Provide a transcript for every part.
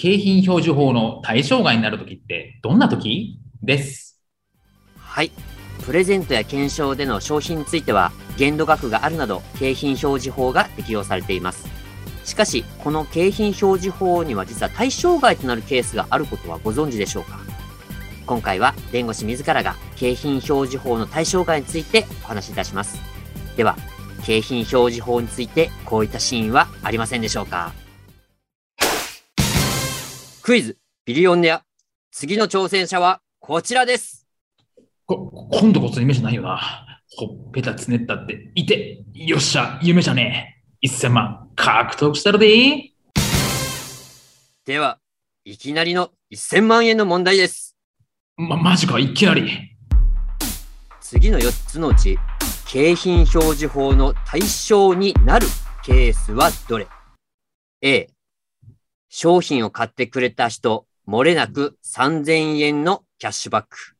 景品表示法の対象外になるときってどんなときです。はい。プレゼントや検証での商品については限度額があるなど景品表示法が適用されています。しかしこの景品表示法には実は対象外となるケースがあることはご存知でしょうか？今回は弁護士自らが景品表示法の対象外についてお話しいたします。では景品表示法についてこういったシーンはありませんでしょうか？クイズビリオネア次の挑戦者はこちらですこ、今度こそ夢じゃないよな。ほっぺたつねったって、いて、よっしゃ、夢じゃねえ。1000万獲得したるででは、いきなりの1000万円の問題です。ま、マジか、いきなり。次の4つのうち、景品表示法の対象になるケースはどれ ?A、商品を買ってくれた人、漏れなく3000円のキャッシュバック。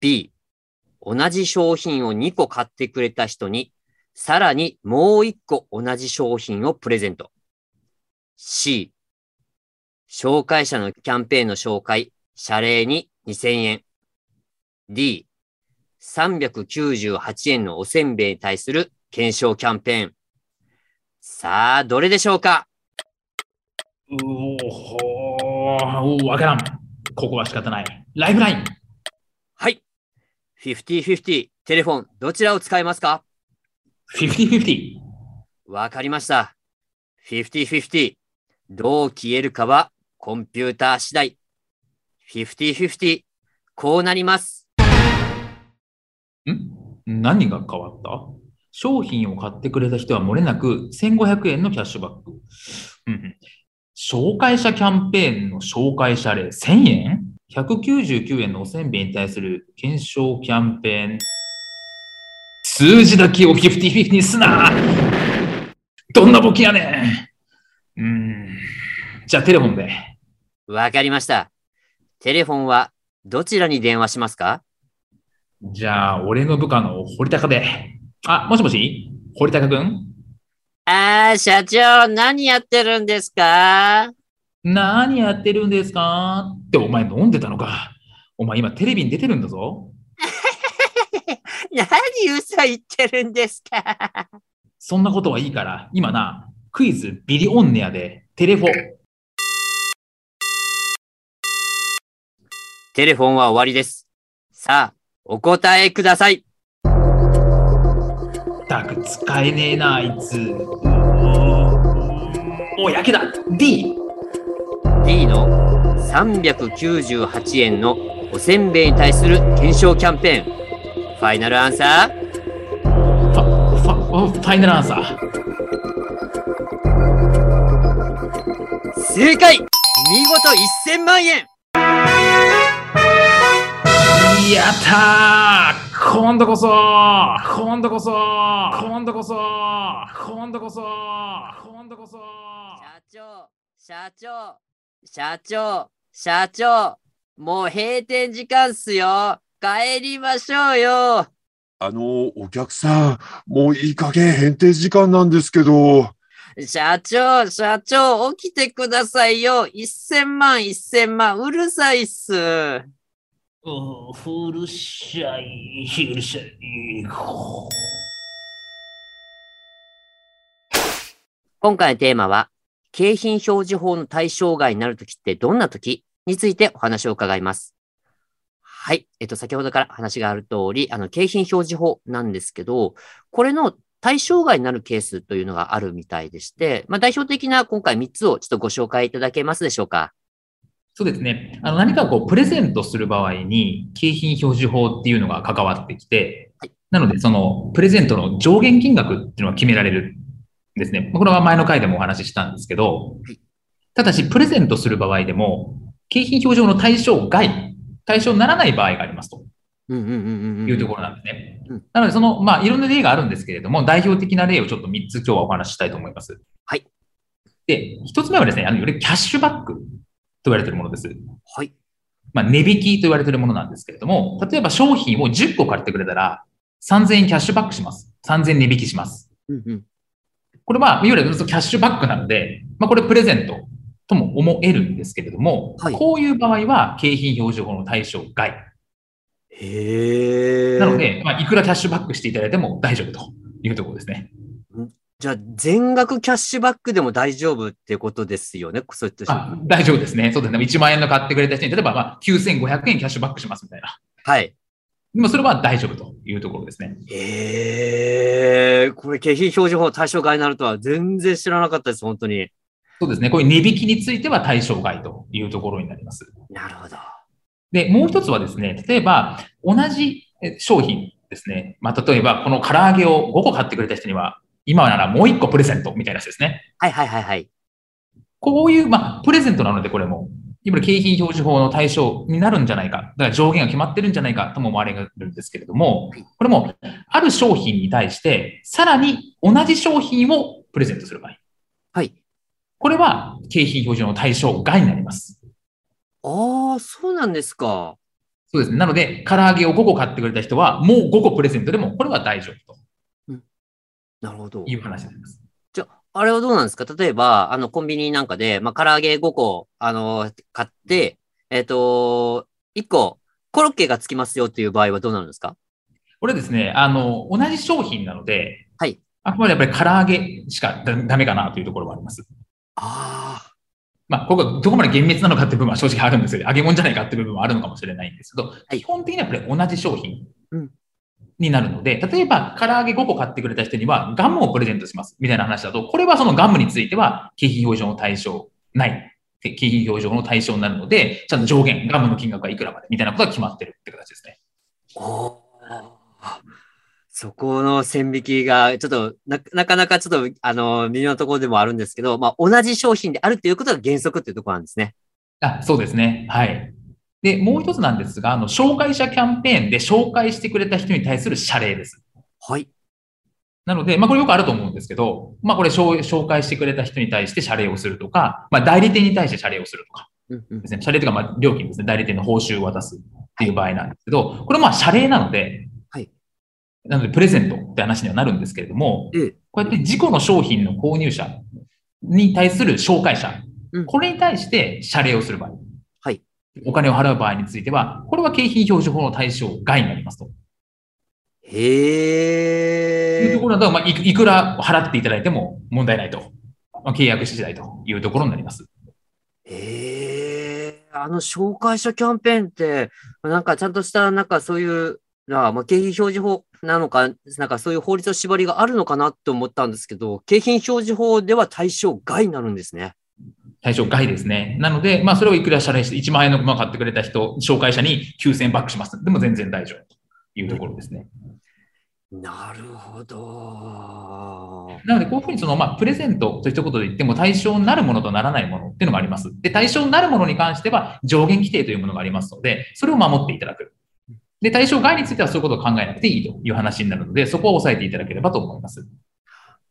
B、同じ商品を2個買ってくれた人に、さらにもう1個同じ商品をプレゼント。C、紹介者のキャンペーンの紹介、謝礼に2000円。D、398円のおせんべいに対する検証キャンペーン。さあ、どれでしょうか？うおほー、わからん。ここは仕方ない。ライフライン。はい。50-50、テレフォン、どちらを使いますか？50-50。わかりました。50-50、どう消えるかはコンピューター次第。50-50、こうなります。ん？何が変わった？商品を買ってくれた人は漏れなく1500円のキャッシュバック。うんうん、紹介者キャンペーンの紹介者例1000円 ?199 円のおせんべいに対する検証キャンペーン。数字だけを50-50にすなどんなボケやねんうん。じゃあテレフォンで。わかりました。テレフォンはどちらに電話しますか？じゃあ、俺の部下の堀高で。あ、もしもし？堀高くん？あー、社長、何やってるんですか？何やってるんですか？ってお前飲んでたのか？お前今テレビに出てるんだぞ。何嘘言ってるんですか？そんなことはいいから、今な、クイズビリオンネアでテレフォ。テレフォンは終わりです。さあ、お答えください。たく使えねえな、あいつ。お、やけだ !D! D の398円のおせんべいに対する検証キャンペーン。ファイナルアンサー？ファ、ファ、ファイナルアンサー。正解見事1000万円やったー今度こそ今度こそ今度こそ今度こそ今度こそ社長、社長、社長、社長、もう閉店時間っすよ。帰りましょうよ。あの、お客さん、もういい加減閉店時間なんですけど、社長、社長、起きてくださいよ。1000万、1000万、うるさいっす。おうるしゃい、うるしゃい。今回のテーマは、景品表示法の対象外になるときってどんなときについてお話を伺います。はい。えっと、先ほどから話がある通り、あの、景品表示法なんですけど、これの対象外になるケースというのがあるみたいでして、まあ、代表的な今回3つをちょっとご紹介いただけますでしょうか。そうですね。あの何かこう、プレゼントする場合に、景品表示法っていうのが関わってきて、はいなので、その、プレゼントの上限金額っていうのが決められるんですね。これは前の回でもお話ししたんですけどはい、ただし、プレゼントする場合でも、景品表示法の対象外、対象にならない場合がありますと。いうところなんですね。うんなので、その、まあ、いろんな例があるんですけれども、代表的な例をちょっと3つ今日はお話ししたいと思います。はい。で、1つ目はですね、あの、いわゆるキャッシュバックと言われているものです。はい。まあ、値引きと言われているものなんですけれども、例えば商品を10個買ってくれたら、3000円キャッシュバックします。3000円値引きします。うんうん。これは、いわゆるキャッシュバックなので、まあ、これプレゼントとも思えるんですけれども、はいこういう場合は景品表示法の対象外。へえ。なので、まあ、いくらキャッシュバックしていただいても大丈夫というところですね。じゃあ、全額キャッシュバックでも大丈夫ってことですよね？そういったあ大丈夫ですね。そうですね。1万円の買ってくれた人に、例えばまあ9500円キャッシュバックしますみたいな。はい。でもそれは大丈夫というところですね。ええこれ景品表示法対象外になるとは全然知らなかったです、本当に。そうですね。こういう値引きについては対象外というところになります。なるほど。で、もう一つはですね、例えば同じえ商品ですね。まあ、例えばこの唐揚げを5個買ってくれた人には、今ならもう1個プレゼントみたいなやつですね。はいはいはいはい。こういう、まあ、プレゼントなのでこれも、いわゆる景品表示法の対象になるんじゃないか。だから上限が決まってるんじゃないかとも思われるんですけれども、これも、ある商品に対して、さらに同じ商品をプレゼントする場合。はい。これは景品表示の対象外になります。ああ、そうなんですか。そうですね。なので、唐揚げを5個買ってくれた人は、もう5個プレゼントでも、これは大丈夫なるほどと。いう話になります。あれはどうなんですか？例えば、あの、コンビニなんかで、まあ、唐揚げ5個、あの、買って、えっ、と、1個、コロッケがつきますよっていう場合はどうなるんですか？これですね、あの、同じ商品なので、はい。あくまでやっぱり唐揚げしかだダメかなというところもあります。ああ。まあ、ここがどこまで厳密なのかっていう部分は正直あるんですよ。揚げ物じゃないかっていう部分はあるのかもしれないんですけど、い基本的にはやっぱり同じ商品うんになるので、例えば唐揚げ5個買ってくれた人にはガムをプレゼントしますみたいな話だと、これはそのガムについては景品表示法の対象ない。景品表示法の対象になるので、ちゃんと上限、ガムの金額はいくらまでみたいなことが決まってるって形ですね。おーそこの線引きが、ちょっとな、なかなかちょっと、あの、微妙なところでもあるんですけど、まあ、同じ商品であるということが原則っていうところなんですね。あそうですね。はい。で、もう一つなんですが、あの、紹介者キャンペーンで紹介してくれた人に対する謝礼です。はい。なので、まあこれよくあると思うんですけど、まあこれ紹紹介してくれた人に対して謝礼をするとか、まあ代理店に対して謝礼をするとかですね。謝礼というかまあ料金ですね。代理店の報酬を渡すっていう場合なんですけど、これまあ謝礼なので、はい。なのでプレゼントって話にはなるんですけれども、ええこうやって自己の商品の購入者に対する紹介者うん、これに対して謝礼をする場合、はい。お金を払う場合については、これは景品表示法の対象外になりますと。へえいうと。ころだと、まあ、いくら払っていただいても問題ないと。まあ、契約次第というところになります。へえ。あの、紹介者キャンペーンって、なんかちゃんとした、なんかそういう、なまあ、景品表示法なのか、なんかそういう法律の縛りがあるのかなと思ったんですけど、景品表示法では対象外になるんですね。対象外ですね。なので、まあ、それをいくら謝礼して、1万円の馬買ってくれた人、紹介者に9000円バックします。でも全然大丈夫というところですね。なるほど。なので、こういうふうにその、まあ、プレゼントと一言で言っても対象になるものとならないものっていうのがあります。で、対象になるものに関しては上限規定というものがありますので、それを守っていただく。で、対象外についてはそういうことを考えなくていいという話になるので、そこは押さえていただければと思います。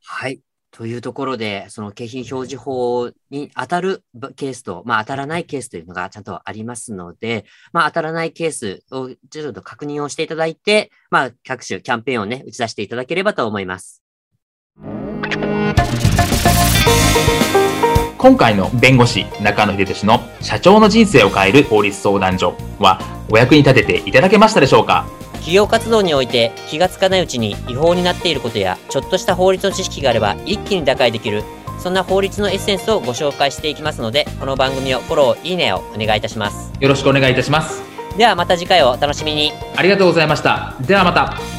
はい。というところで、その景品表示法に当たるケースと、まあ当たらないケースというのがちゃんとありますので、まあ当たらないケースをちょっと確認をしていただいて、まあ各種キャンペーンをね、打ち出していただければと思います。今回の弁護士中野秀俊の社長の人生を変える法律相談所はお役に立てていただけましたでしょうか？企業活動において気がつかないうちに違法になっていることや、ちょっとした法律の知識があれば一気に打開できる、そんな法律のエッセンスをご紹介していきますので、この番組をフォロー、いいねをお願いいたします。よろしくお願いいたします。ではまた次回をお楽しみに。ありがとうございました。ではまた。